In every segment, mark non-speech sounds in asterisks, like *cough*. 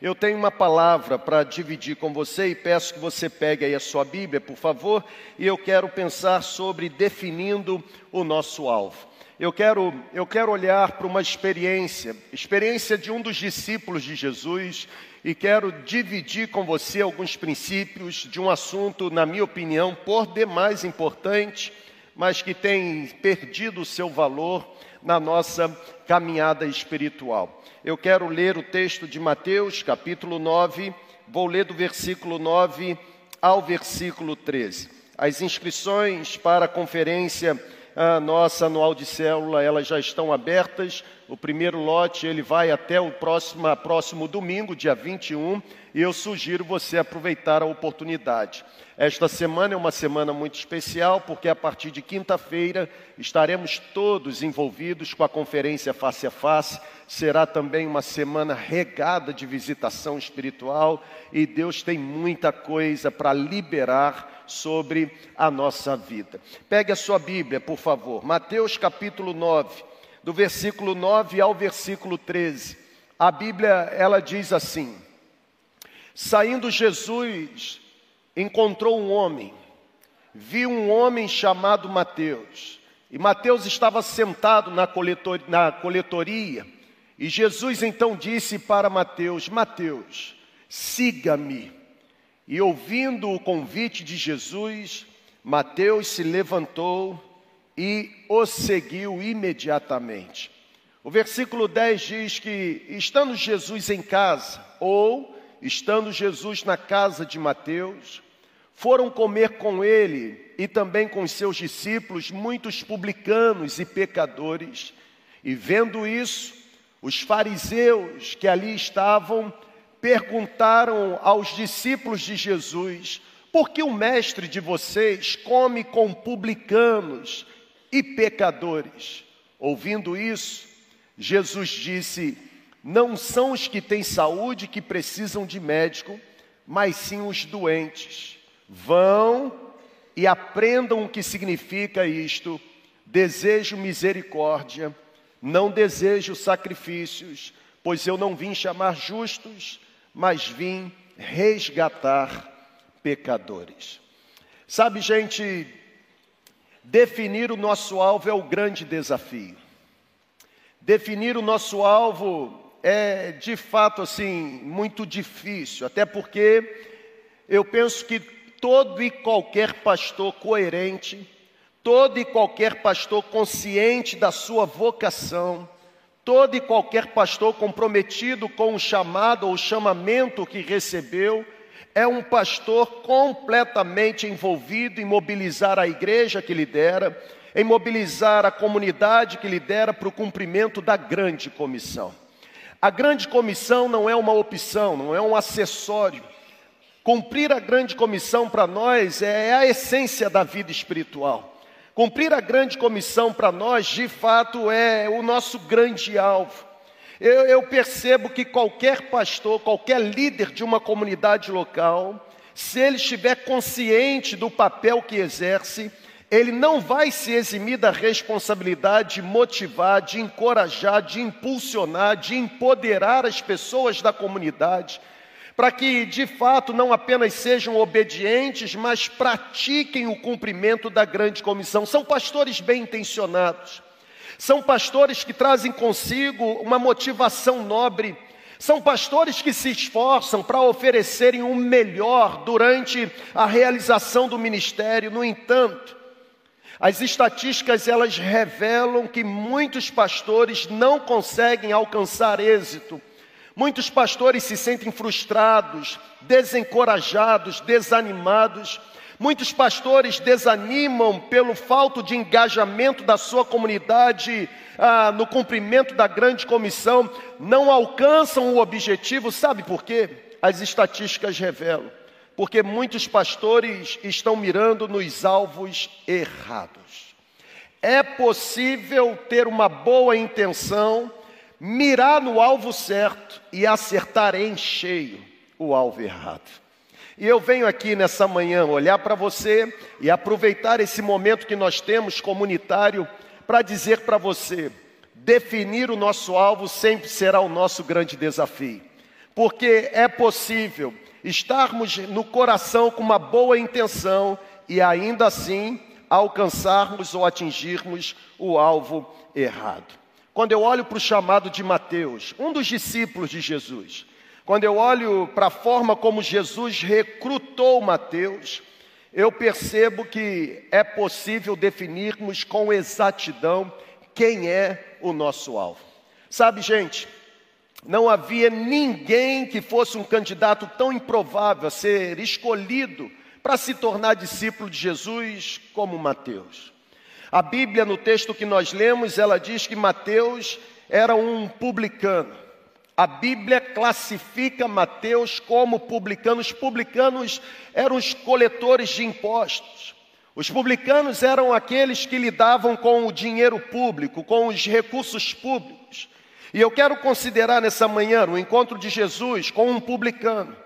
eu tenho uma palavra para dividir com você e peço que você pegue aí a sua Bíblia, por favor, e eu quero pensar sobre definindo o nosso alvo. Eu quero, eu quero olhar para uma experiência, experiência de um dos discípulos de Jesus, e quero dividir com você alguns princípios de um assunto, na minha opinião, por demais importante, mas que tem perdido o seu valor na nossa caminhada espiritual. Eu quero ler o texto de Mateus, capítulo 9, vou ler do versículo 9 ao versículo 13. As inscrições para a conferência a nossa anual de célula, elas já estão abertas. O primeiro lote ele vai até o próximo, próximo domingo, dia 21, e eu sugiro você aproveitar a oportunidade. Esta semana é uma semana muito especial, porque a partir de quinta-feira estaremos todos envolvidos com a conferência Face a Face. Será também uma semana regada de visitação espiritual e Deus tem muita coisa para liberar sobre a nossa vida. Pegue a sua Bíblia, por favor, Mateus capítulo 9, do versículo 9 ao versículo 13. A Bíblia, ela diz assim: Saindo Jesus, encontrou um homem, viu um homem chamado Mateus, e Mateus estava sentado na, coletor, na coletoria, e Jesus então disse para Mateus: Mateus, siga-me. E ouvindo o convite de Jesus, Mateus se levantou e o seguiu imediatamente. O versículo 10 diz que, estando Jesus em casa, ou estando Jesus na casa de Mateus, foram comer com ele e também com seus discípulos muitos publicanos e pecadores, e vendo isso, os fariseus que ali estavam perguntaram aos discípulos de Jesus: por que o mestre de vocês come com publicanos e pecadores? Ouvindo isso, Jesus disse: não são os que têm saúde que precisam de médico, mas sim os doentes. Vão e aprendam o que significa isto. Desejo misericórdia, não desejo sacrifícios, pois eu não vim chamar justos, mas vim resgatar pecadores. Sabe, gente, definir o nosso alvo é o grande desafio. Definir o nosso alvo é de fato assim muito difícil, até porque eu penso que todo e qualquer pastor coerente, todo e qualquer pastor consciente da sua vocação, todo e qualquer pastor comprometido com o chamado ou chamamento que recebeu, é um pastor completamente envolvido em mobilizar a igreja que lidera, em mobilizar a comunidade que lidera para o cumprimento da grande comissão. A grande comissão não é uma opção, não é um acessório. Cumprir a grande comissão para nós é a essência da vida espiritual. Cumprir a grande comissão para nós, de fato, é o nosso grande alvo. Eu, eu, percebo que qualquer pastor, qualquer líder de uma comunidade local, se ele estiver consciente do papel que exerce, ele não vai se eximir da responsabilidade de motivar, de encorajar, de impulsionar, de empoderar as pessoas da comunidade, para que de fato não apenas sejam obedientes, mas pratiquem o cumprimento da grande comissão. São pastores bem intencionados, são pastores que trazem consigo uma motivação nobre. São pastores que se esforçam para oferecerem o melhor durante a realização do ministério. No entanto, as estatísticas elas revelam que muitos pastores não conseguem alcançar êxito. Muitos pastores se sentem frustrados, desencorajados, desanimados. Muitos pastores desanimam pelo falta de engajamento da sua comunidade ah, no cumprimento da grande comissão, não alcançam o objetivo, sabe por quê? As estatísticas revelam porque muitos pastores estão mirando nos alvos errados. É possível ter uma boa intenção, mirar no alvo certo e acertar em cheio o alvo errado. E eu venho aqui nessa manhã olhar para você e aproveitar esse momento que nós temos comunitário para dizer para você: definir o nosso alvo sempre será o nosso grande desafio. porque é possível estarmos no coração com uma boa intenção e ainda assim alcançarmos ou atingirmos o alvo errado. Quando eu olho para o chamado de Mateus, um dos discípulos de Jesus, quando eu olho para a forma como Jesus recrutou Mateus, eu percebo que é possível definirmos com exatidão quem é o nosso alvo. Sabe, gente, não havia ninguém que fosse um candidato tão improvável a ser escolhido para se tornar discípulo de Jesus como Mateus. A Bíblia, no texto que nós lemos, ela diz que Mateus era um publicano. A Bíblia classifica Mateus como publicano. Os publicanos eram os coletores de impostos. Os publicanos eram aqueles que lidavam com o dinheiro público, com os recursos públicos. E eu quero considerar nessa manhã o encontro de Jesus com um publicano,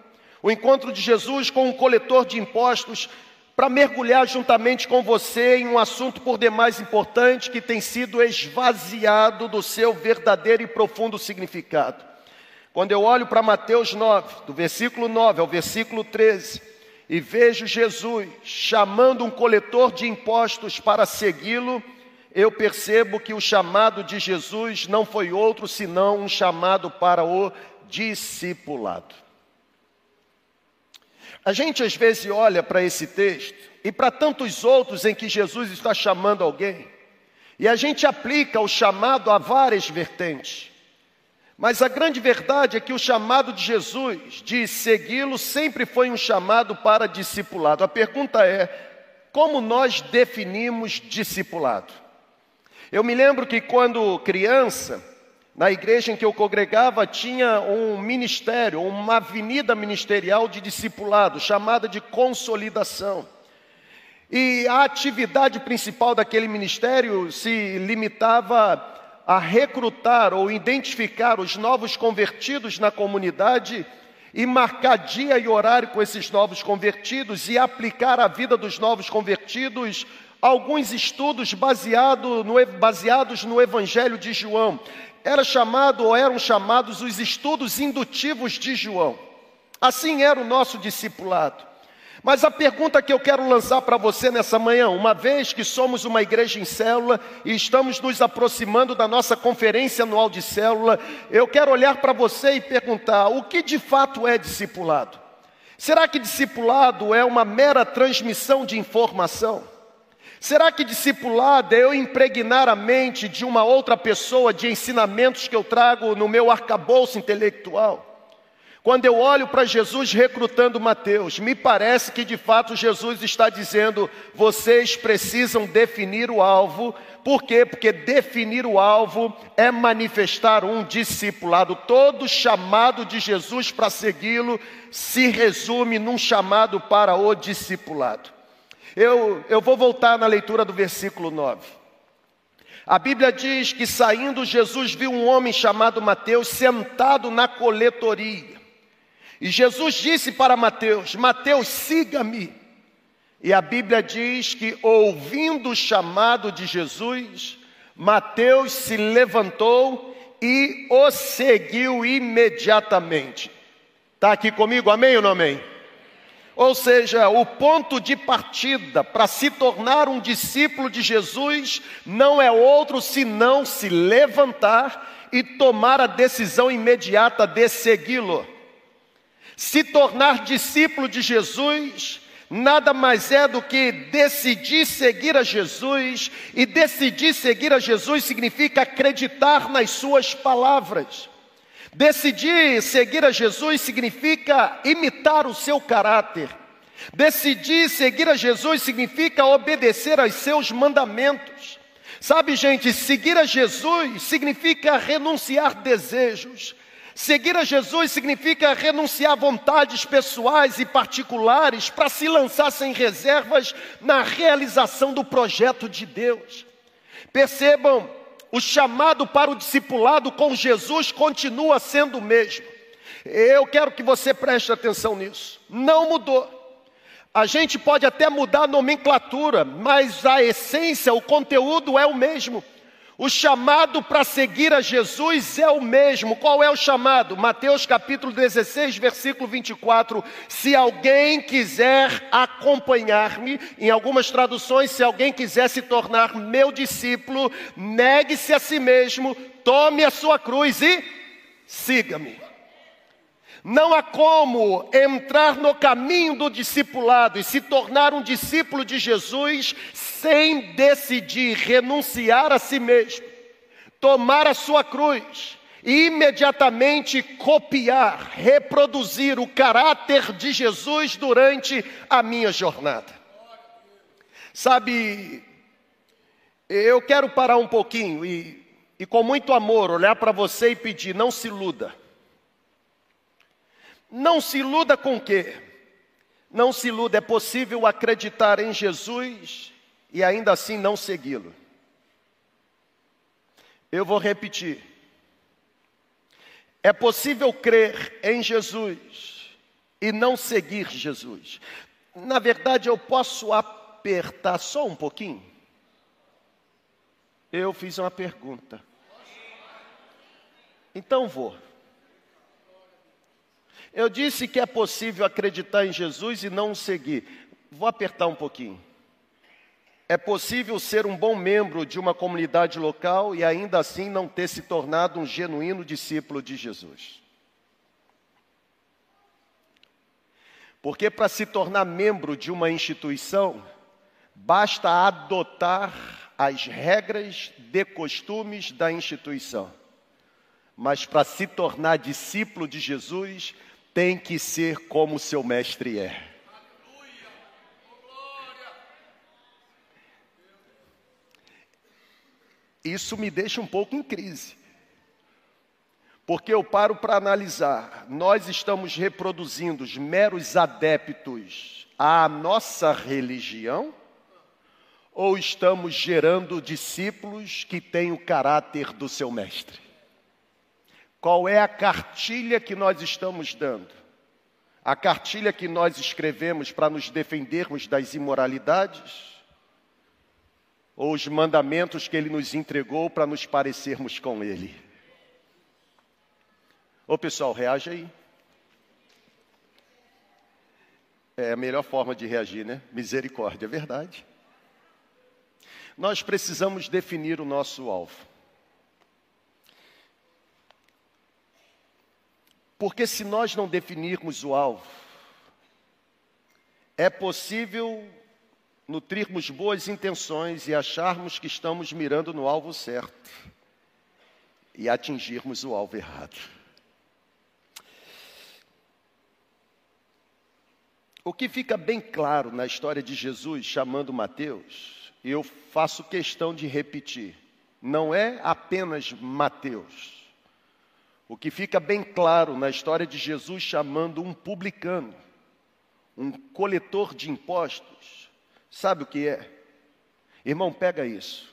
o encontro de Jesus com um coletor de impostos, para mergulhar juntamente com você em um assunto por demais importante que tem sido esvaziado do seu verdadeiro e profundo significado. Quando eu olho para Mateus 9, do versículo 9 ao versículo 13, e vejo Jesus chamando um coletor de impostos para segui-lo, eu percebo que o chamado de Jesus não foi outro senão um chamado para o discipulado. A gente às vezes olha para esse texto e para tantos outros em que Jesus está chamando alguém, e a gente aplica o chamado a várias vertentes. Mas a grande verdade é que o chamado de Jesus de segui-lo sempre foi um chamado para discipulado. A pergunta é: como nós definimos discipulado? Eu me lembro que quando criança, na igreja em que eu congregava, tinha um ministério, uma avenida ministerial de discipulado, chamada de consolidação. E a atividade principal daquele ministério se limitava a recrutar ou identificar os novos convertidos na comunidade e marcar dia e horário com esses novos convertidos e aplicar à vida dos novos convertidos alguns estudos baseado no, baseados no Evangelho de João. Era chamado ou eram chamados os estudos indutivos de João. Assim era o nosso discipulado. Mas a pergunta que eu quero lançar para você nessa manhã, uma vez que somos uma igreja em célula e estamos nos aproximando da nossa conferência anual de célula, eu quero olhar para você e perguntar: o que de fato é discipulado? Será que discipulado é uma mera transmissão de informação? Será que discipulado é eu impregnar a mente de uma outra pessoa de ensinamentos que eu trago no meu arcabouço intelectual? Quando eu olho para Jesus recrutando Mateus, me parece que de fato Jesus está dizendo: vocês precisam definir o alvo. Por quê? Porque definir o alvo é manifestar um discipulado. Todo chamado de Jesus para segui-lo se resume num chamado para o discipulado. Eu, eu vou voltar na leitura do versículo 9. A Bíblia diz que saindo Jesus viu um homem chamado Mateus sentado na coletoria. E Jesus disse para Mateus: Mateus, siga-me. E a Bíblia diz que, ouvindo o chamado de Jesus, Mateus se levantou e o seguiu imediatamente. Está aqui comigo, amém ou não amém? Ou seja, o ponto de partida para se tornar um discípulo de Jesus não é outro senão se levantar e tomar a decisão imediata de segui-lo. Se tornar discípulo de Jesus nada mais é do que decidir seguir a Jesus, e decidir seguir a Jesus significa acreditar nas Suas palavras. Decidir seguir a Jesus significa imitar o seu caráter. Decidir seguir a Jesus significa obedecer aos seus mandamentos. Sabe, gente, seguir a Jesus significa renunciar desejos, Seguir a Jesus significa renunciar vontades pessoais e particulares para se lançar sem reservas na realização do projeto de Deus. Percebam, o chamado para o discipulado com Jesus continua sendo o mesmo. Eu quero que você preste atenção nisso. Não mudou. A gente pode até mudar a nomenclatura, mas a essência, o conteúdo é o mesmo. O chamado para seguir a Jesus é o mesmo. Qual é o chamado? Mateus capítulo 16, versículo 24. Se alguém quiser acompanhar-me, em algumas traduções, se alguém quiser se tornar meu discípulo, negue-se a si mesmo, tome a sua cruz e siga-me. Não há como entrar no caminho do discipulado e se tornar um discípulo de Jesus sem decidir renunciar a si mesmo, tomar a sua cruz e imediatamente copiar, reproduzir o caráter de Jesus durante a minha jornada. Sabe, eu quero parar um pouquinho e, e com muito amor olhar para você e pedir: não se iluda. Não se iluda com quê? Não se iluda, é possível acreditar em Jesus e ainda assim não segui-lo. Eu vou repetir. É possível crer em Jesus e não seguir Jesus. Na verdade, eu posso apertar só um pouquinho? Eu fiz uma pergunta. Então vou. Eu disse que é possível acreditar em Jesus e não o seguir. Vou apertar um pouquinho. É possível ser um bom membro de uma comunidade local e ainda assim não ter se tornado um genuíno discípulo de Jesus. Porque para se tornar membro de uma instituição, basta adotar as regras de costumes da instituição. Mas para se tornar discípulo de Jesus, tem que ser como seu mestre é. Isso me deixa um pouco em crise. Porque eu paro para analisar, nós estamos reproduzindo os meros adeptos à nossa religião? Ou estamos gerando discípulos que têm o caráter do seu mestre? Qual é a cartilha que nós estamos dando? A cartilha que nós escrevemos para nos defendermos das imoralidades? Ou os mandamentos que ele nos entregou para nos parecermos com ele? Ô pessoal, reage aí. É a melhor forma de reagir, né? Misericórdia, é verdade. Nós precisamos definir o nosso alvo. Porque se nós não definirmos o alvo, é possível nutrirmos boas intenções e acharmos que estamos mirando no alvo certo e atingirmos o alvo errado. O que fica bem claro na história de Jesus chamando Mateus, eu faço questão de repetir, não é apenas Mateus o que fica bem claro na história de Jesus chamando um publicano, um coletor de impostos, sabe o que é? Irmão, pega isso.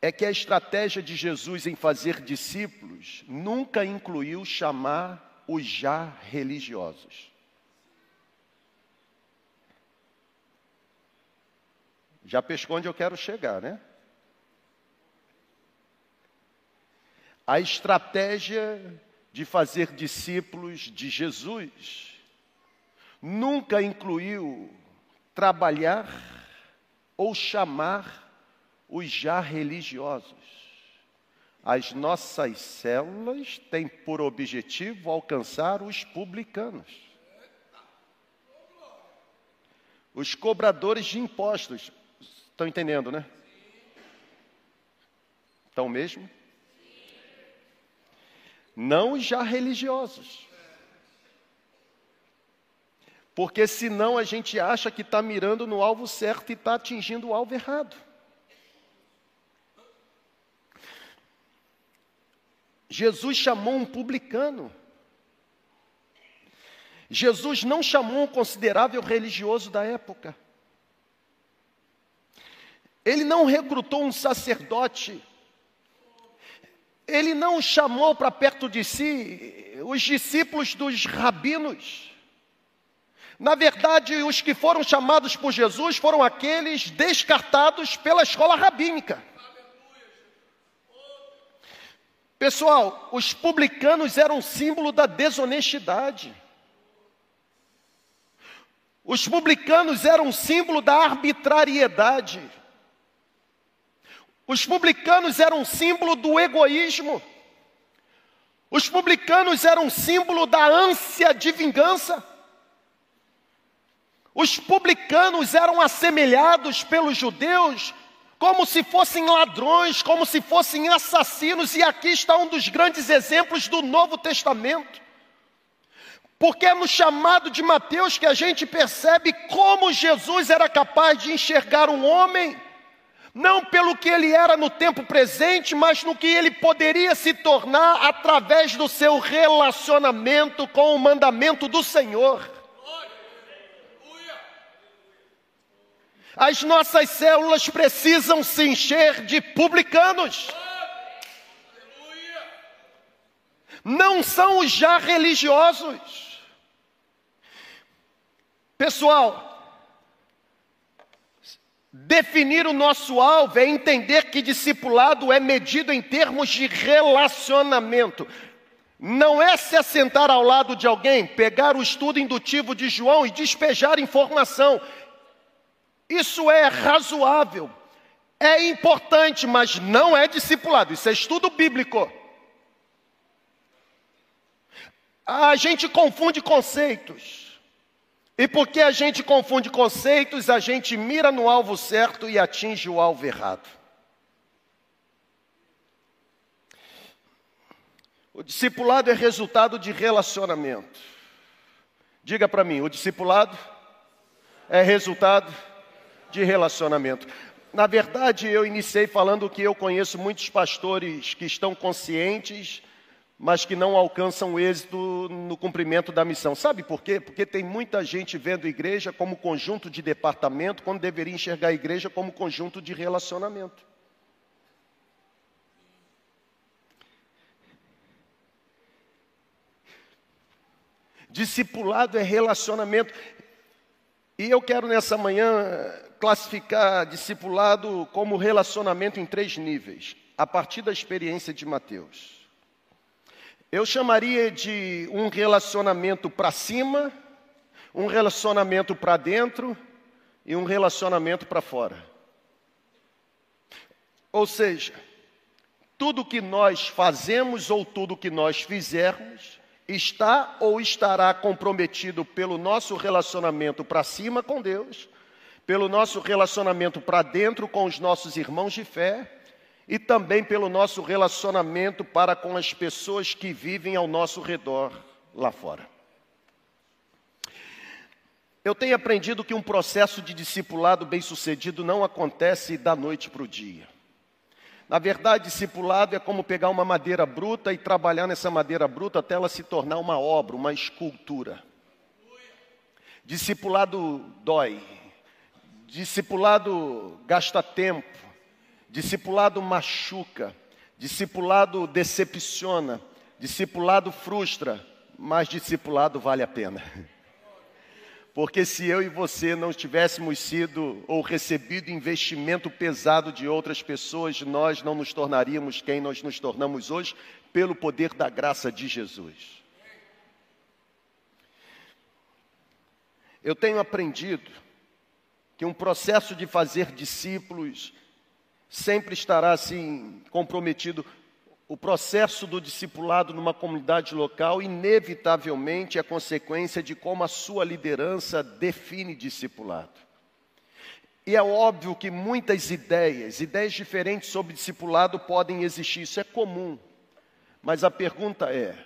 É que a estratégia de Jesus em fazer discípulos nunca incluiu chamar os já religiosos. Já pescou onde eu quero chegar, né? A estratégia de fazer discípulos de Jesus nunca incluiu trabalhar ou chamar os já religiosos. As nossas células têm por objetivo alcançar os publicanos, os cobradores de impostos. Estão entendendo, né? Estão mesmo? Não já religiosos. Porque senão a gente acha que está mirando no alvo certo e está atingindo o alvo errado. Jesus chamou um publicano. Jesus não chamou um considerável religioso da época. Ele não recrutou um sacerdote ele não chamou para perto de si os discípulos dos rabinos. Na verdade, os que foram chamados por Jesus foram aqueles descartados pela escola rabínica. Pessoal, os publicanos eram símbolo da desonestidade. Os publicanos eram símbolo da arbitrariedade. Os publicanos eram símbolo do egoísmo. Os publicanos eram símbolo da ânsia de vingança. Os publicanos eram assemelhados pelos judeus como se fossem ladrões, como se fossem assassinos, e aqui está um dos grandes exemplos do Novo Testamento. Porque é no chamado de Mateus que a gente percebe como Jesus era capaz de enxergar um homem, não pelo que ele era no tempo presente, mas no que ele poderia se tornar através do seu relacionamento com o mandamento do Senhor. As nossas células precisam se encher de publicanos. Não são os já religiosos. Pessoal, definir o nosso alvo é entender que discipulado é medido em termos de relacionamento. Não é se assentar ao lado de alguém, pegar o estudo indutivo de João e despejar informação. Isso é razoável, é importante, mas não é discipulado. Isso é estudo bíblico. A gente confunde conceitos. E porque a gente confunde conceitos, a gente mira no alvo certo e atinge o alvo errado. O discipulado é resultado de relacionamento. Diga para mim, o discipulado é resultado de relacionamento. Na verdade, eu iniciei falando que eu conheço muitos pastores que estão conscientes, mas que não alcançam êxito no cumprimento da missão. Sabe por quê? Porque tem muita gente vendo a igreja como conjunto de departamento, quando deveria enxergar a igreja como conjunto de relacionamento. Discipulado é relacionamento. E eu quero nessa manhã classificar discipulado como relacionamento em três níveis, a partir da experiência de Mateus. Eu chamaria de um relacionamento para cima, um relacionamento para dentro e um relacionamento para fora. Ou seja, tudo que nós fazemos ou tudo que nós fizermos está ou estará comprometido pelo nosso relacionamento para cima com Deus, pelo nosso relacionamento para dentro com os nossos irmãos de fé e também pelo nosso relacionamento para com as pessoas que vivem ao nosso redor lá fora. Eu tenho aprendido que um processo de discipulado bem-sucedido não acontece da noite para o dia. Na verdade, discipulado é como pegar uma madeira bruta e trabalhar nessa madeira bruta até ela se tornar uma obra, uma escultura. Discipulado dói. Discipulado gasta tempo. Discipulado machuca. Discipulado decepciona. Discipulado frustra. Mas discipulado vale a pena. Porque se eu e você não tivéssemos sido ou recebido investimento pesado de outras pessoas, nós não nos tornaríamos quem nós nos tornamos hoje pelo poder da graça de Jesus. Eu tenho aprendido que um processo de fazer discípulos sempre estará assim comprometido o processo do discipulado numa comunidade local, inevitavelmente, é consequência de como a sua liderança define discipulado. E é óbvio que muitas ideias, ideias diferentes sobre discipulado podem existir, isso é comum. Mas a pergunta é: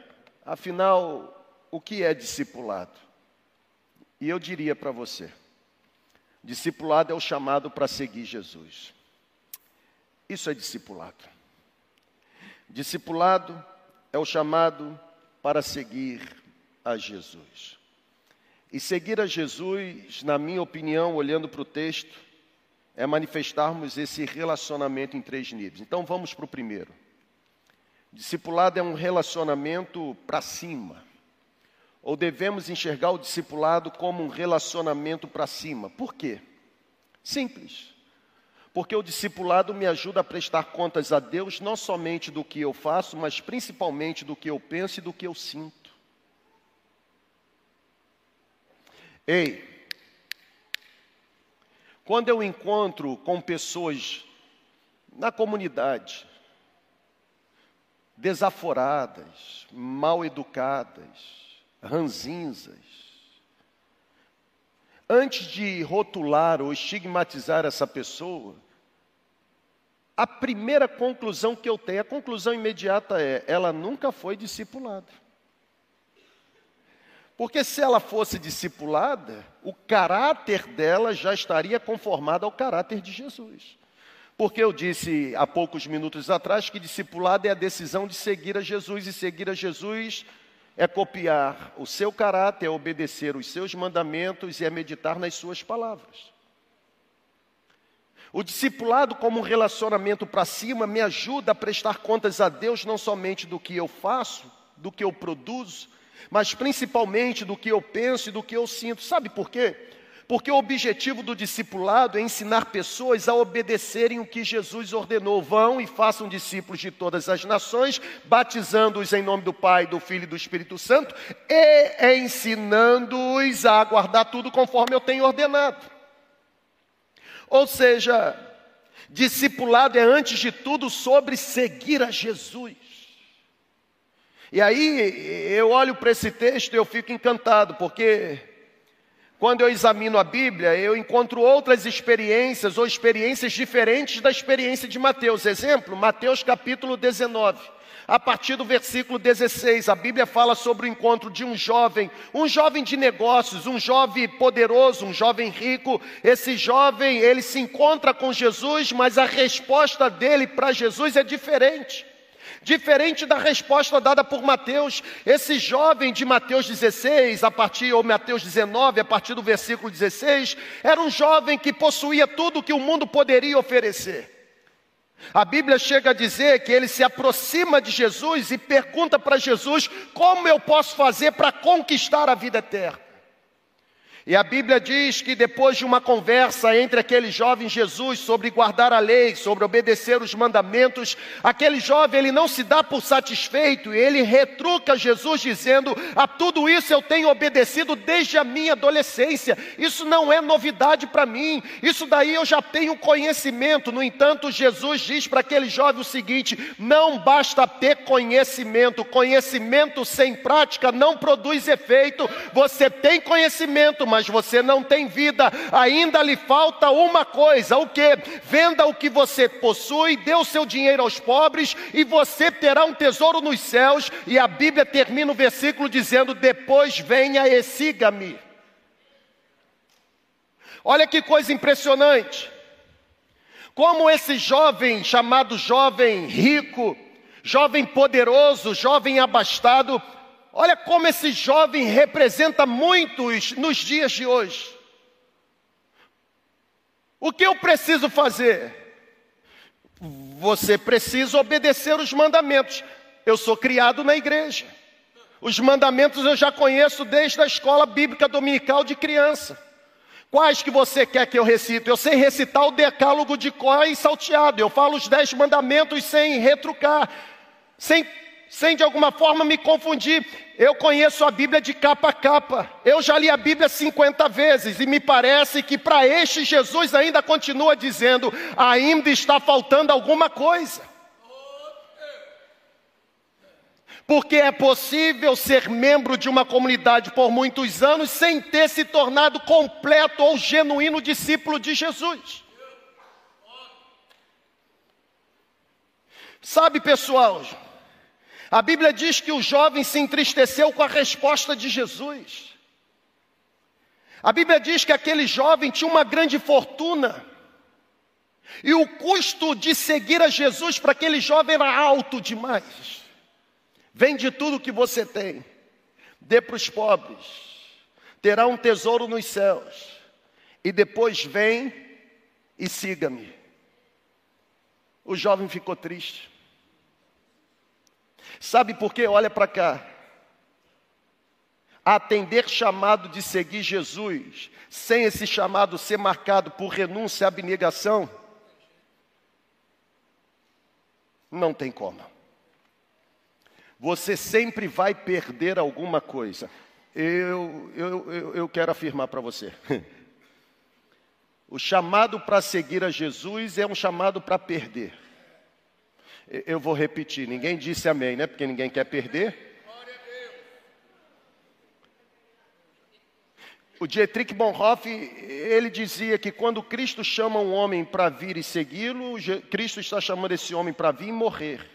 afinal, o que é discipulado? E eu diria para você: discipulado é o chamado para seguir Jesus. Isso é discipulado. Discipulado é o chamado para seguir a Jesus. E seguir a Jesus, na minha opinião, olhando para o texto, é manifestarmos esse relacionamento em três níveis. Então vamos para o primeiro. Discipulado é um relacionamento para cima. Ou devemos enxergar o discipulado como um relacionamento para cima. Por quê? Simples. Porque o discipulado me ajuda a prestar contas a Deus não somente do que eu faço, mas principalmente do que eu penso e do que eu sinto. Ei, quando eu encontro com pessoas na comunidade, desaforadas, mal educadas, ranzinzas, antes de rotular ou estigmatizar essa pessoa, a primeira conclusão que eu tenho, a conclusão imediata é: ela nunca foi discipulada. Porque se ela fosse discipulada, o caráter dela já estaria conformado ao caráter de Jesus. Porque eu disse há poucos minutos atrás que discipulado é a decisão de seguir a Jesus, e seguir a Jesus é copiar o seu caráter, é obedecer os seus mandamentos e é meditar nas suas palavras. O discipulado, como um relacionamento para cima, me ajuda a prestar contas a Deus não somente do que eu faço, do que eu produzo, mas principalmente do que eu penso e do que eu sinto. Sabe por quê? Porque o objetivo do discipulado é ensinar pessoas a obedecerem o que Jesus ordenou. Vão e façam discípulos de todas as nações, batizando-os em nome do Pai, do Filho e do Espírito Santo, e ensinando-os a guardar tudo conforme eu tenho ordenado. Ou seja, discipulado é antes de tudo sobre seguir a Jesus. E aí eu olho para esse texto e eu fico encantado, porque quando eu examino a Bíblia, eu encontro outras experiências ou experiências diferentes da experiência de Mateus. Exemplo, Mateus capítulo 19. A partir do versículo 16, a Bíblia fala sobre o encontro de um jovem, um jovem de negócios, um jovem poderoso, um jovem rico. Esse jovem, ele se encontra com Jesus, mas a resposta dele para Jesus é diferente. Diferente da resposta dada por Mateus, esse jovem de Mateus 16, a partir, ou Mateus 19, a partir do versículo 16, era um jovem que possuía tudo que o mundo poderia oferecer. A Bíblia chega a dizer que ele se aproxima de Jesus e pergunta para Jesus: como eu posso fazer para conquistar a vida eterna? E a Bíblia diz que depois de uma conversa entre aquele jovem Jesus sobre guardar a lei, sobre obedecer os mandamentos, aquele jovem ele não se dá por satisfeito, ele retruca Jesus dizendo: "A tudo isso eu tenho obedecido desde a minha adolescência. Isso não é novidade para mim. Isso daí eu já tenho conhecimento". No entanto, Jesus diz para aquele jovem o seguinte: "Não basta ter conhecimento, conhecimento sem prática não produz efeito. Você tem conhecimento, mas você não tem vida, ainda lhe falta uma coisa: o que? Venda o que você possui, dê o seu dinheiro aos pobres e você terá um tesouro nos céus. E a Bíblia termina o versículo dizendo: Depois venha e siga-me. Olha que coisa impressionante. Como esse jovem, chamado jovem rico, jovem poderoso, jovem abastado, Olha como esse jovem representa muitos nos dias de hoje. O que eu preciso fazer? Você precisa obedecer os mandamentos. Eu sou criado na igreja. Os mandamentos eu já conheço desde a escola bíblica dominical de criança. Quais que você quer que eu recite? Eu sei recitar o decálogo de cor e salteado. Eu falo os dez mandamentos sem retrucar, sem sem de alguma forma me confundir. Eu conheço a Bíblia de capa a capa. Eu já li a Bíblia 50 vezes e me parece que para este Jesus ainda continua dizendo: ainda está faltando alguma coisa. Porque é possível ser membro de uma comunidade por muitos anos sem ter se tornado completo ou genuíno discípulo de Jesus. Sabe, pessoal, a Bíblia diz que o jovem se entristeceu com a resposta de Jesus. A Bíblia diz que aquele jovem tinha uma grande fortuna. E o custo de seguir a Jesus para aquele jovem era alto demais. Vende tudo que você tem, dê para os pobres, terá um tesouro nos céus, e depois vem e siga-me. O jovem ficou triste. Sabe por quê? Olha para cá. Atender chamado de seguir Jesus, sem esse chamado ser marcado por renúncia e abnegação, Não tem como. Você sempre vai perder alguma coisa. Eu, eu, eu, eu quero afirmar para você. *laughs* O chamado para seguir a Jesus é um chamado para perder. Eu vou repetir, ninguém disse amém, né? Porque ninguém quer perder. O Dietrich Bonhoeffer, ele dizia que quando Cristo chama um homem para vir e segui-lo, Cristo está chamando esse homem para vir e morrer.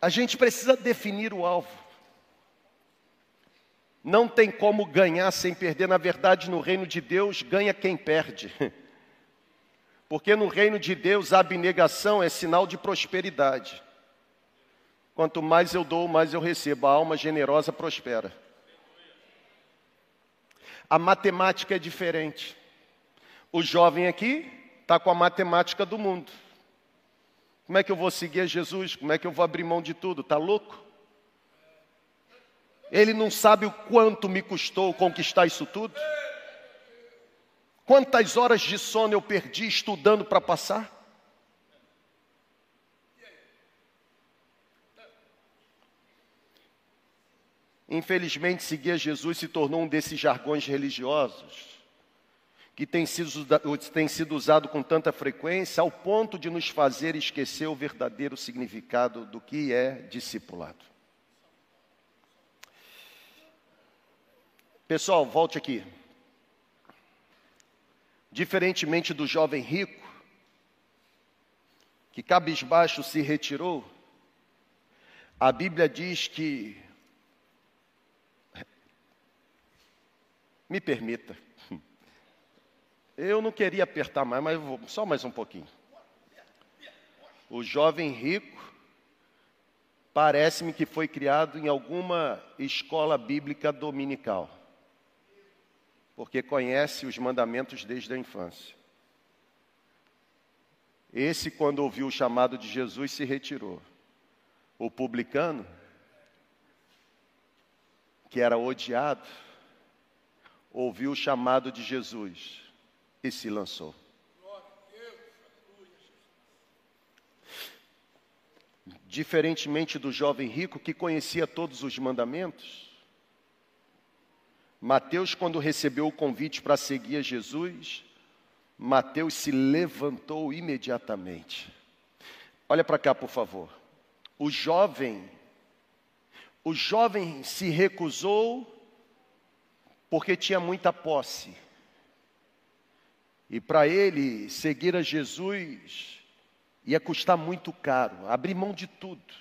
A gente precisa definir o alvo. Não tem como ganhar sem perder. Na verdade, no reino de Deus, ganha quem perde. *laughs* Porque no reino de Deus, a abnegação é sinal de prosperidade. Quanto mais eu dou, mais eu recebo. A alma generosa prospera. A matemática é diferente. O jovem aqui está com a matemática do mundo. Como é que eu vou seguir Jesus? Como é que eu vou abrir mão de tudo? Está louco? Ele não sabe o quanto me custou conquistar isso tudo? Quantas horas de sono eu perdi estudando para passar? Infelizmente, seguir a Jesus se tornou um desses jargões religiosos que tem sido, tem sido usado com tanta frequência ao ponto de nos fazer esquecer o verdadeiro significado do que é discipulado. Pessoal, volte aqui. Diferentemente do jovem rico, que cabisbaixo se retirou, a Bíblia diz que Me permita. Eu não queria apertar mais, mas vou, só mais um pouquinho. O jovem rico parece-me que foi criado em alguma escola bíblica dominical, porque conhece os mandamentos desde a infância. Esse, quando ouviu o chamado de Jesus, se retirou. O publicano, que era odiado, ouviu o chamado de Jesus e se lançou. Diferentemente do jovem rico que conhecia todos os mandamentos, Mateus, quando recebeu o convite para seguir a Jesus, Mateus se levantou imediatamente. Olha para cá, por favor. O jovem, o jovem se recusou porque tinha muita posse. E para ele seguir a Jesus ia custar muito caro, abrir mão de tudo.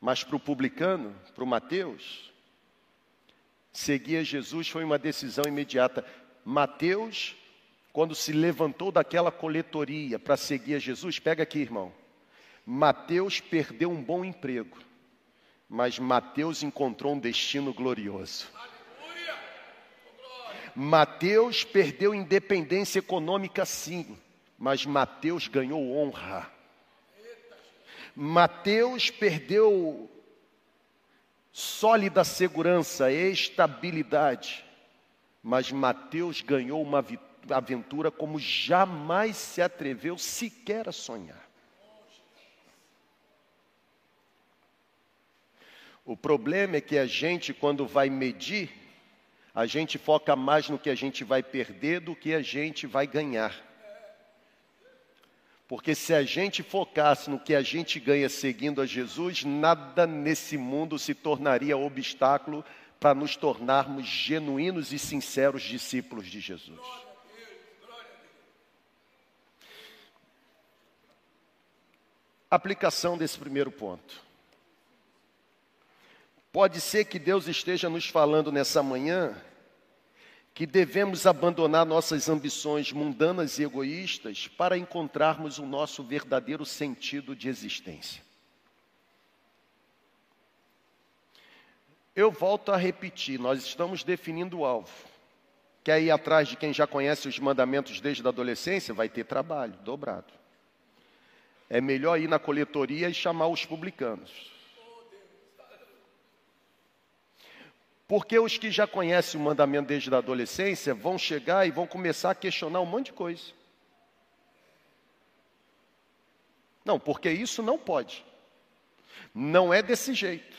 Mas para o publicano, para o Mateus, seguir a Jesus foi uma decisão imediata. Mateus, quando se levantou daquela coletoria para seguir a Jesus, pega aqui, irmão. Mateus perdeu um bom emprego, mas Mateus encontrou um destino glorioso. Mateus perdeu independência econômica sim, mas Mateus ganhou honra. Mateus perdeu sólida segurança, estabilidade, mas Mateus ganhou uma aventura como jamais se atreveu sequer a sonhar. O problema é que a gente, quando vai medir, a gente foca mais no que a gente vai perder do que a gente vai ganhar. Porque se a gente focasse no que a gente ganha seguindo a Jesus, nada nesse mundo se tornaria obstáculo para nos tornarmos genuínos e sinceros discípulos de Jesus. Aplicação desse primeiro ponto. Pode ser que Deus esteja nos falando nessa manhã que devemos abandonar nossas ambições mundanas e egoístas para encontrarmos o nosso verdadeiro sentido de existência. Eu volto a repetir, nós estamos definindo o alvo. Quer ir atrás de quem já conhece os mandamentos desde a adolescência? Vai ter trabalho dobrado. É melhor ir na coletoria e chamar os publicanos. Porque os que já conhecem o mandamento desde a adolescência vão chegar e vão começar a questionar um monte de coisa. Não, porque isso não pode. Não é desse jeito.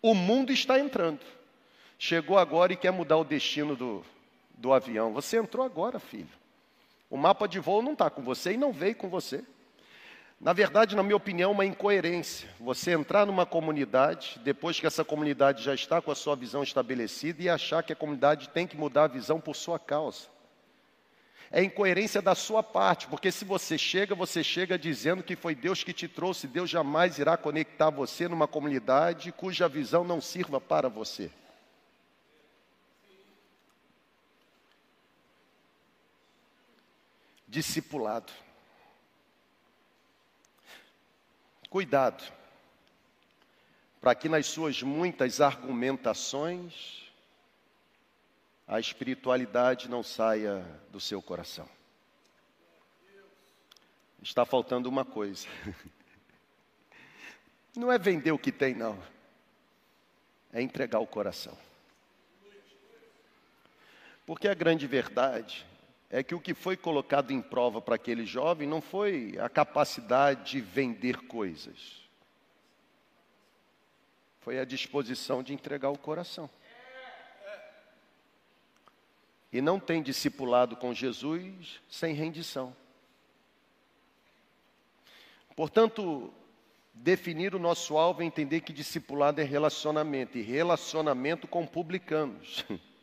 O mundo está entrando. Chegou agora e quer mudar o destino do, do avião. Você entrou agora, filho. O mapa de voo não está com você e não veio com você. Na verdade, na minha opinião, uma incoerência. Você entrar numa comunidade, depois que essa comunidade já está com a sua visão estabelecida, e achar que a comunidade tem que mudar a visão por sua causa. É incoerência da sua parte, porque se você chega, você chega dizendo que foi Deus que te trouxe, Deus jamais irá conectar você numa comunidade cuja visão não sirva para você. Discipulado. Cuidado, para que nas suas muitas argumentações a espiritualidade não saia do seu coração. Está faltando uma coisa. *laughs* Não é vender o que tem, não. É entregar o coração. Porque a grande verdade é que o que foi colocado em prova para aquele jovem não foi a capacidade de vender coisas, foi a disposição de entregar o coração. E não tem discipulado com Jesus sem rendição. Portanto, definir o nosso alvo é entender que discipulado é relacionamento, e relacionamento com publicanos. *laughs*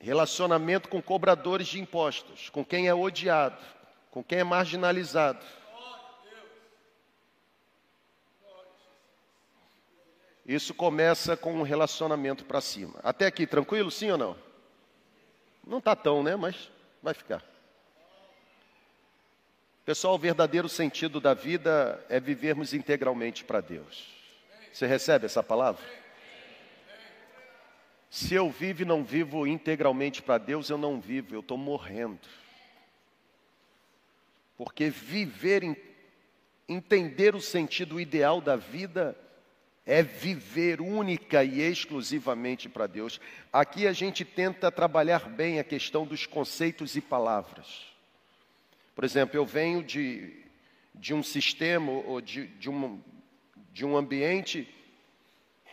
Relacionamento com cobradores de impostos, com quem é odiado, com quem é marginalizado. Isso começa com um relacionamento para cima. Até aqui, tranquilo, sim ou não? Não está tão, né? Mas vai ficar. Pessoal, o verdadeiro sentido da vida é vivermos integralmente para Deus. Você recebe essa palavra? Se eu vivo e não vivo integralmente para Deus, eu não vivo, eu estou morrendo. Porque viver, entender o sentido ideal da vida é viver única e exclusivamente para Deus. Aqui a gente tenta trabalhar bem a questão dos conceitos e palavras. Por exemplo, eu venho de, de um sistema ou de, de, um, de um ambiente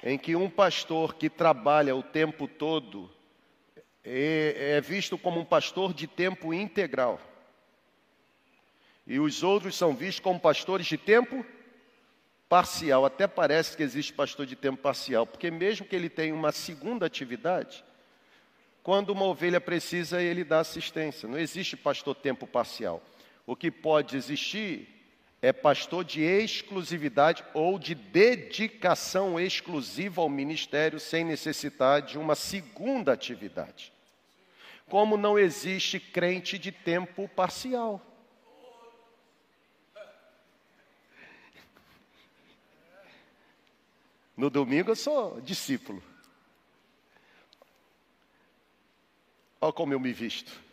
em que um pastor que trabalha o tempo todo é, é visto como um pastor de tempo integral. E os outros são vistos como pastores de tempo parcial. Até parece que existe pastor de tempo parcial, porque mesmo que ele tenha uma segunda atividade, quando uma ovelha precisa, ele dá assistência. Não existe pastor tempo parcial. O que pode existir é pastor de exclusividade ou de dedicação exclusiva ao ministério sem necessidade de uma segunda atividade. Como não existe crente de tempo parcial. No domingo eu sou discípulo. Olha como eu me visto.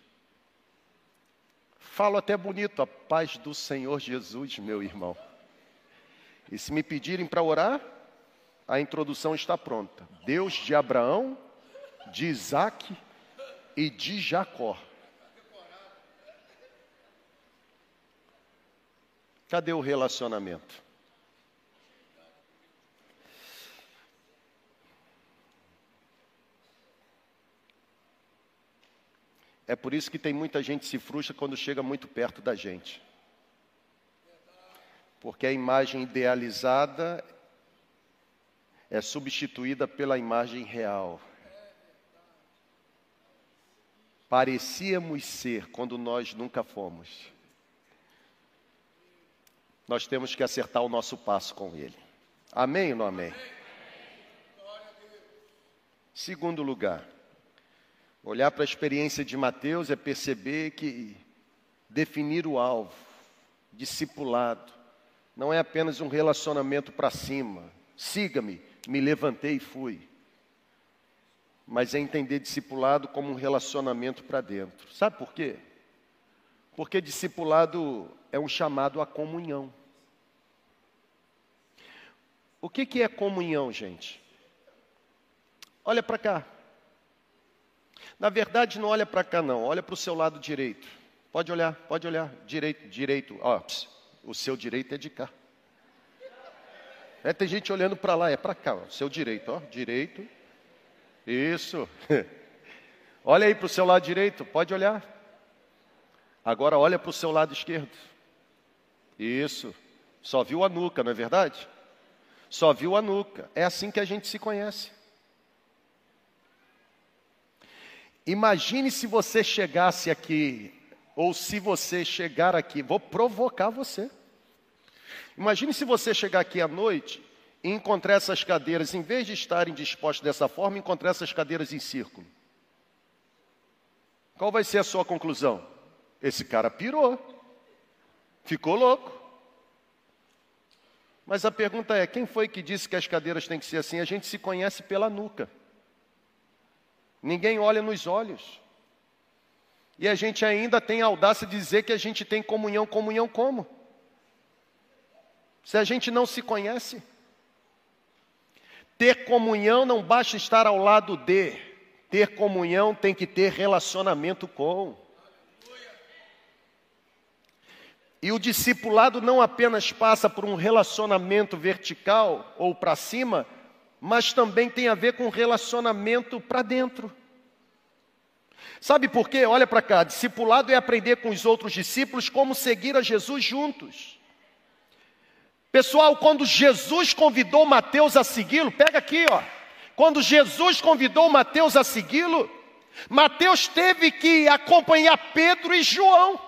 Falo até bonito, a paz do Senhor Jesus, meu irmão. E se me pedirem para orar, a introdução está pronta. Deus de Abraão, de Isaac e de Jacó. Cadê o relacionamento? É por isso que tem muita gente que se frustra quando chega muito perto da gente. Porque a imagem idealizada é substituída pela imagem real. Parecíamos ser quando nós nunca fomos. Nós temos que acertar o nosso passo com Ele. Amém ou não amém? Segundo lugar, Olhar para a experiência de Mateus é perceber que definir o alvo, discipulado, não é apenas um relacionamento para cima. Siga-me, me levantei e fui. Mas é entender discipulado como um relacionamento para dentro. Sabe por quê? Porque discipulado é um chamado à comunhão. O que, que é comunhão, gente? olha para cá. Na verdade, não olha para cá, não, olha para o seu lado direito. Pode olhar, pode olhar, direito, direito. Ó, o seu direito é de cá. É, tem gente olhando para lá, é para cá, ó, seu direito, ó, direito. Isso. *laughs* olha aí para o seu lado direito, pode olhar. Agora olha para o seu lado esquerdo. Isso. Só viu a nuca, não é verdade? Só viu a nuca. É assim que a gente se conhece. Imagine se você chegasse aqui, ou se você chegar aqui, vou provocar você. Imagine se você chegar aqui à noite e encontrar essas cadeiras, em vez de estarem dispostas dessa forma, encontrar essas cadeiras em círculo. Qual vai ser a sua conclusão? Esse cara pirou, ficou louco. Mas a pergunta é: quem foi que disse que as cadeiras têm que ser assim? A gente se conhece pela nuca. Ninguém olha nos olhos. E a gente ainda tem audácia de dizer que a gente tem comunhão. Comunhão como? Se a gente não se conhece. Ter comunhão não basta estar ao lado de. Ter comunhão tem que ter relacionamento com. E o discipulado não apenas passa por um relacionamento vertical ou para cima, mas também tem a ver com relacionamento para dentro. Sabe por quê? Olha para cá, discipulado é aprender com os outros discípulos como seguir a Jesus juntos. Pessoal, quando Jesus convidou Mateus a segui-lo, pega aqui, ó. Quando Jesus convidou Mateus a segui-lo, Mateus teve que acompanhar Pedro e João.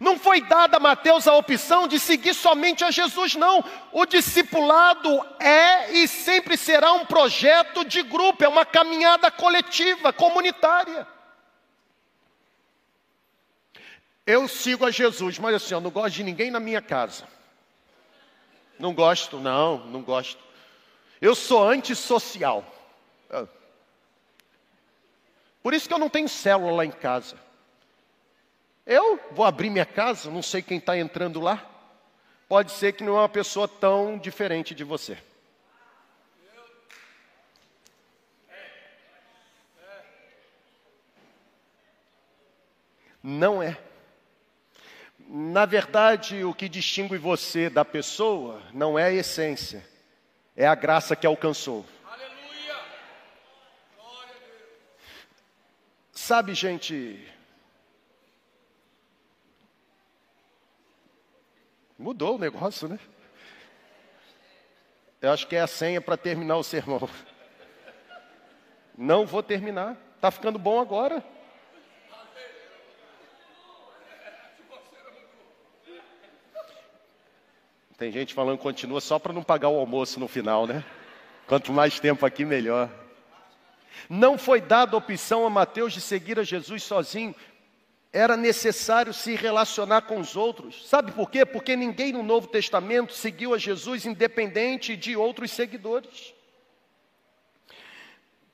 Não foi dada a Mateus a opção de seguir somente a Jesus, não. O discipulado é e sempre será um projeto de grupo, é uma caminhada coletiva, comunitária. Eu sigo a Jesus, mas assim, eu não gosto de ninguém na minha casa. Não gosto, não, não gosto. Eu sou antissocial. Por isso que eu não tenho célula lá em casa. Eu vou abrir minha casa, não sei quem está entrando lá. Pode ser que não é uma pessoa tão diferente de você. Não é. Na verdade, o que distingue você da pessoa não é a essência, é a graça que alcançou. Aleluia! Sabe, gente, Mudou o negócio, né? Eu acho que é a senha para terminar o sermão. Não vou terminar. Está ficando bom agora. Tem gente falando continua só para não pagar o almoço no final, né? Quanto mais tempo aqui, melhor. Não foi dada opção a Mateus de seguir a Jesus sozinho, era necessário se relacionar com os outros. Sabe por quê? Porque ninguém no Novo Testamento seguiu a Jesus independente de outros seguidores.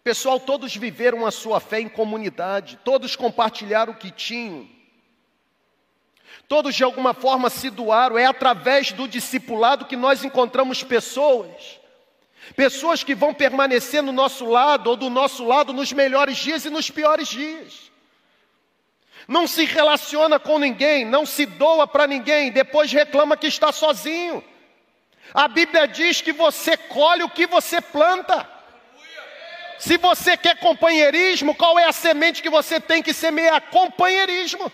Pessoal, todos viveram a sua fé em comunidade, todos compartilharam o que tinham, todos de alguma forma se doaram. É através do discipulado que nós encontramos pessoas, pessoas que vão permanecer no nosso lado ou do nosso lado nos melhores dias e nos piores dias não se relaciona com ninguém, não se doa para ninguém, depois reclama que está sozinho. A Bíblia diz que você colhe o que você planta. Se você quer companheirismo, qual é a semente que você tem que semear? Companheirismo.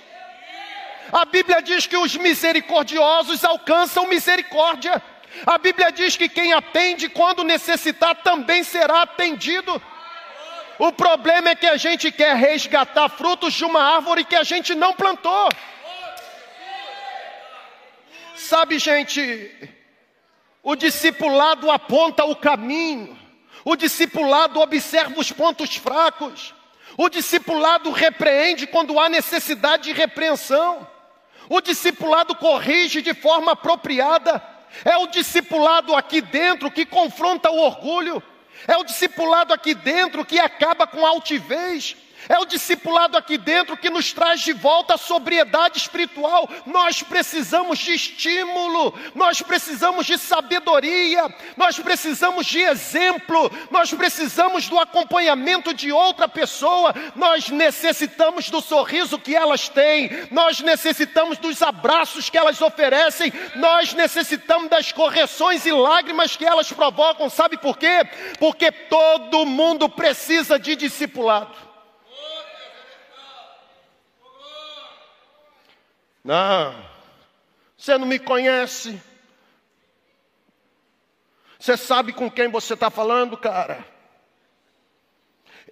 A Bíblia diz que os misericordiosos alcançam misericórdia. A Bíblia diz que quem atende quando necessitar também será atendido. O problema é que a gente quer resgatar frutos de uma árvore que a gente não plantou. Sabe, gente, o discipulado aponta o caminho, o discipulado observa os pontos fracos, o discipulado repreende quando há necessidade de repreensão, o discipulado corrige de forma apropriada. É o discipulado aqui dentro que confronta o orgulho, é o discipulado aqui dentro que acaba com a altivez. É o discipulado aqui dentro que nos traz de volta a sobriedade espiritual. Nós precisamos de estímulo, nós precisamos de sabedoria, nós precisamos de exemplo, nós precisamos do acompanhamento de outra pessoa, nós necessitamos do sorriso que elas têm, nós necessitamos dos abraços que elas oferecem, nós necessitamos das correções e lágrimas que elas provocam. Sabe por quê? Porque todo mundo precisa de discipulado. Não, você não me conhece. Você sabe com quem você está falando, cara?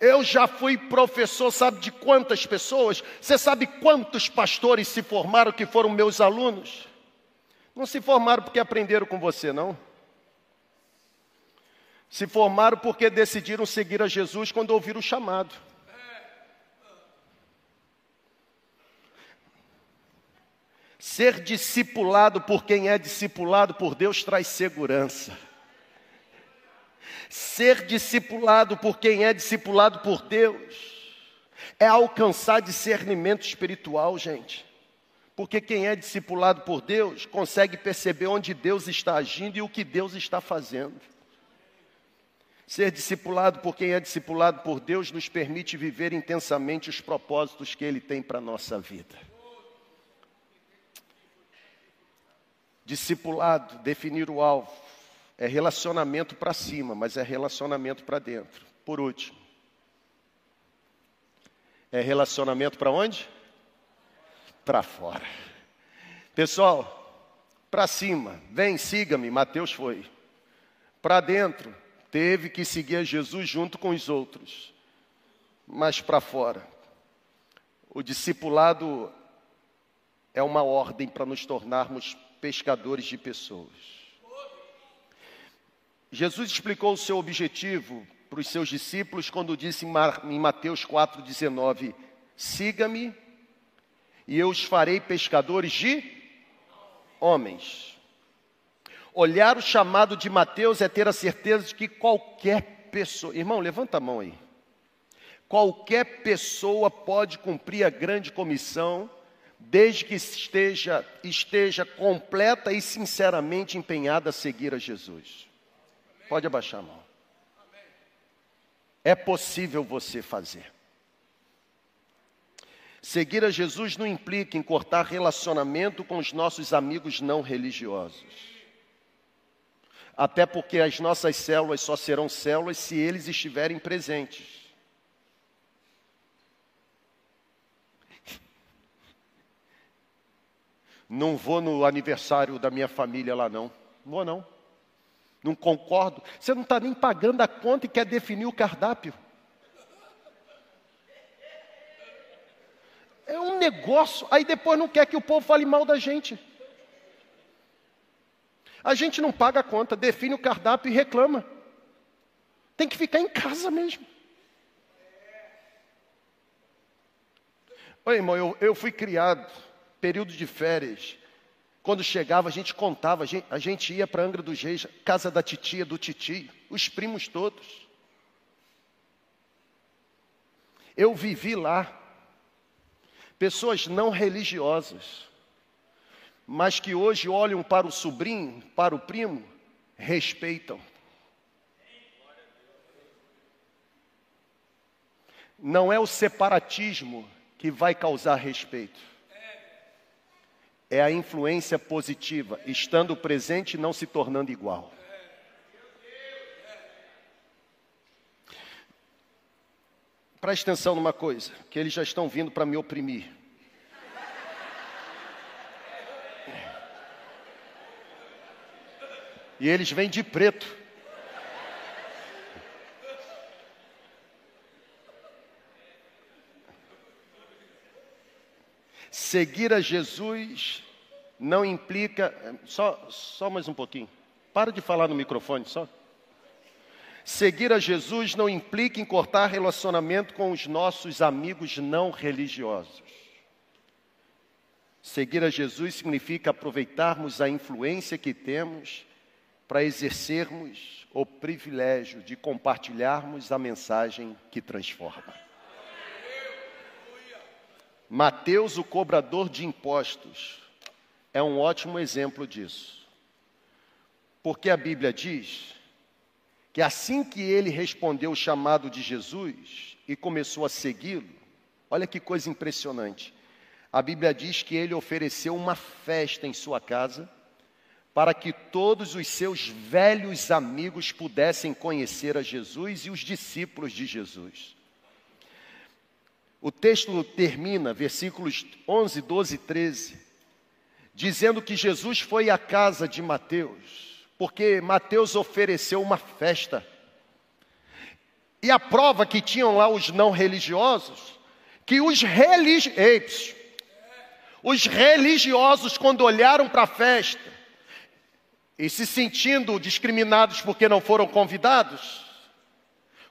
Eu já fui professor, sabe de quantas pessoas? Você sabe quantos pastores se formaram que foram meus alunos? Não se formaram porque aprenderam com você, não. Se formaram porque decidiram seguir a Jesus quando ouviram o chamado. Ser discipulado por quem é discipulado por Deus traz segurança. Ser discipulado por quem é discipulado por Deus é alcançar discernimento espiritual, gente. Porque quem é discipulado por Deus consegue perceber onde Deus está agindo e o que Deus está fazendo. Ser discipulado por quem é discipulado por Deus nos permite viver intensamente os propósitos que Ele tem para a nossa vida. Discipulado, definir o alvo, é relacionamento para cima, mas é relacionamento para dentro. Por último, é relacionamento para onde? Para fora. Pessoal, para cima, vem, siga-me, Mateus foi. Para dentro, teve que seguir a Jesus junto com os outros. Mas para fora, o discipulado é uma ordem para nos tornarmos pescadores de pessoas. Jesus explicou o seu objetivo para os seus discípulos quando disse em Mateus 4,19: Siga-me e eu os farei pescadores de homens. Olhar o chamado de Mateus é ter a certeza de que qualquer pessoa, irmão, levanta a mão aí. Qualquer pessoa pode cumprir a grande comissão desde que esteja, esteja completa e sinceramente empenhada a seguir a Jesus. Pode abaixar a mão. É possível você fazer. Seguir a Jesus não implica em cortar relacionamento com os nossos amigos não religiosos. Até porque as nossas células só serão células se eles estiverem presentes. Não vou no aniversário da minha família lá, não. Vou, não. Não concordo. Você não está nem pagando a conta e quer definir o cardápio. É um negócio. Aí depois não quer que o povo fale mal da gente. A gente não paga a conta, define o cardápio e reclama. Tem que ficar em casa mesmo. Oi, irmão, eu, eu fui criado período de férias. Quando chegava, a gente contava, a gente, a gente ia para Angra dos Reis, casa da titia, do titio, os primos todos. Eu vivi lá, pessoas não religiosas, mas que hoje olham para o sobrinho, para o primo, respeitam. Não é o separatismo que vai causar respeito é a influência positiva, estando presente e não se tornando igual. Preste atenção numa coisa, que eles já estão vindo para me oprimir. E eles vêm de preto. Seguir a Jesus não implica. Só, só mais um pouquinho. Para de falar no microfone, só. Seguir a Jesus não implica em cortar relacionamento com os nossos amigos não religiosos. Seguir a Jesus significa aproveitarmos a influência que temos para exercermos o privilégio de compartilharmos a mensagem que transforma. Mateus, o cobrador de impostos, é um ótimo exemplo disso. Porque a Bíblia diz que assim que ele respondeu o chamado de Jesus e começou a segui-lo, olha que coisa impressionante. A Bíblia diz que ele ofereceu uma festa em sua casa para que todos os seus velhos amigos pudessem conhecer a Jesus e os discípulos de Jesus. O texto termina, versículos 11, 12 e 13, dizendo que Jesus foi à casa de Mateus, porque Mateus ofereceu uma festa. E a prova que tinham lá os não religiosos, que os religiosos, os religiosos, quando olharam para a festa e se sentindo discriminados porque não foram convidados,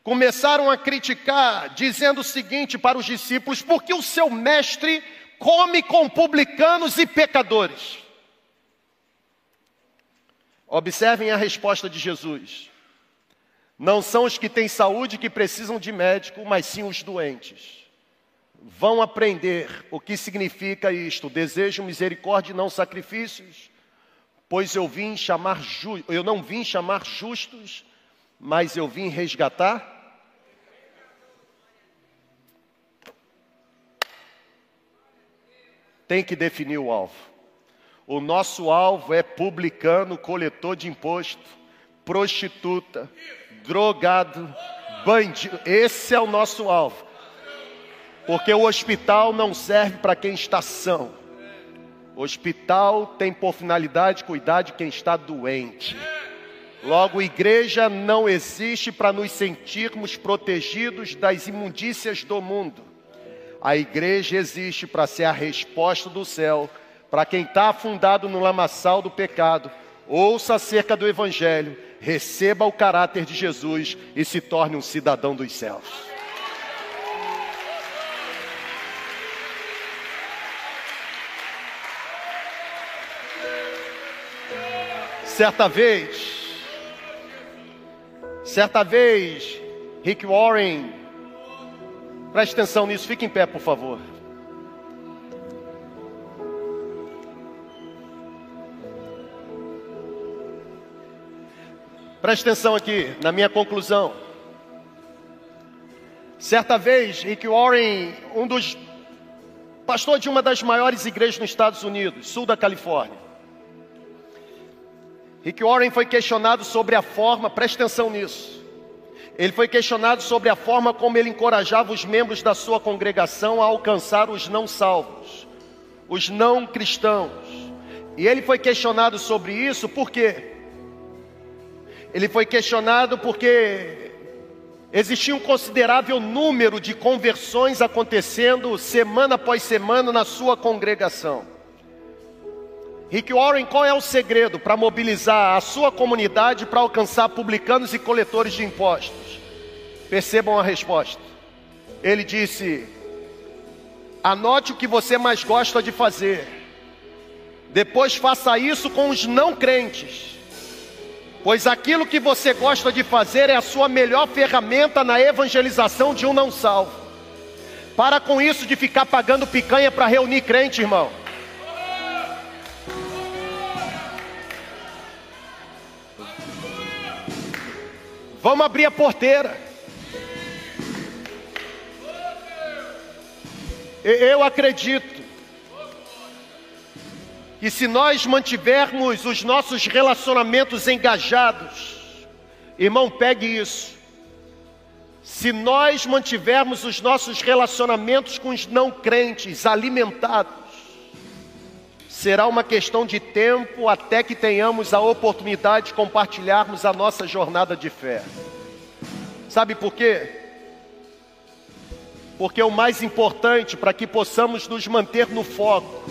começaram a criticar, dizendo o seguinte para os discípulos: porque o seu mestre come com publicanos e pecadores. Observem a resposta de Jesus. Não são os que têm saúde que precisam de médico, mas sim os doentes. Vão aprender o que significa isto: desejo misericórdia e não sacrifícios, pois eu vim chamar eu não vim chamar justos, mas eu vim resgatar tem que definir o alvo. O nosso alvo é publicano, coletor de imposto, prostituta, drogado, bandido. Esse é o nosso alvo. Porque o hospital não serve para quem está são. O hospital tem por finalidade cuidar de quem está doente. Logo, igreja não existe para nos sentirmos protegidos das imundícias do mundo. A igreja existe para ser a resposta do céu para quem está afundado no lamaçal do pecado. Ouça acerca do Evangelho, receba o caráter de Jesus e se torne um cidadão dos céus. Certa vez, certa vez, Rick Warren Preste atenção nisso, fique em pé, por favor. Preste atenção aqui na minha conclusão. Certa vez, Rick Warren, um dos pastor de uma das maiores igrejas nos Estados Unidos, sul da Califórnia. Rick Warren foi questionado sobre a forma, preste atenção nisso ele foi questionado sobre a forma como ele encorajava os membros da sua congregação a alcançar os não salvos, os não cristãos. E ele foi questionado sobre isso por quê? Ele foi questionado porque existia um considerável número de conversões acontecendo semana após semana na sua congregação. Rick Warren, qual é o segredo para mobilizar a sua comunidade para alcançar publicanos e coletores de impostos? Percebam a resposta. Ele disse: Anote o que você mais gosta de fazer. Depois faça isso com os não crentes. Pois aquilo que você gosta de fazer é a sua melhor ferramenta na evangelização de um não salvo. Para com isso de ficar pagando picanha para reunir crente, irmão. Vamos abrir a porteira. Eu acredito que se nós mantivermos os nossos relacionamentos engajados, irmão, pegue isso. Se nós mantivermos os nossos relacionamentos com os não crentes alimentados, será uma questão de tempo até que tenhamos a oportunidade de compartilharmos a nossa jornada de fé. Sabe por quê? Porque o mais importante para que possamos nos manter no foco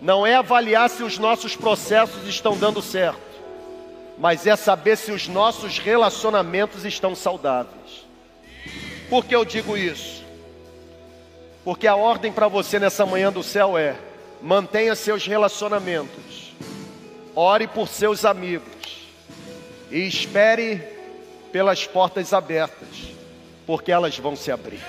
não é avaliar se os nossos processos estão dando certo, mas é saber se os nossos relacionamentos estão saudáveis. Por que eu digo isso? Porque a ordem para você nessa manhã do céu é: mantenha seus relacionamentos, ore por seus amigos e espere pelas portas abertas, porque elas vão se abrir.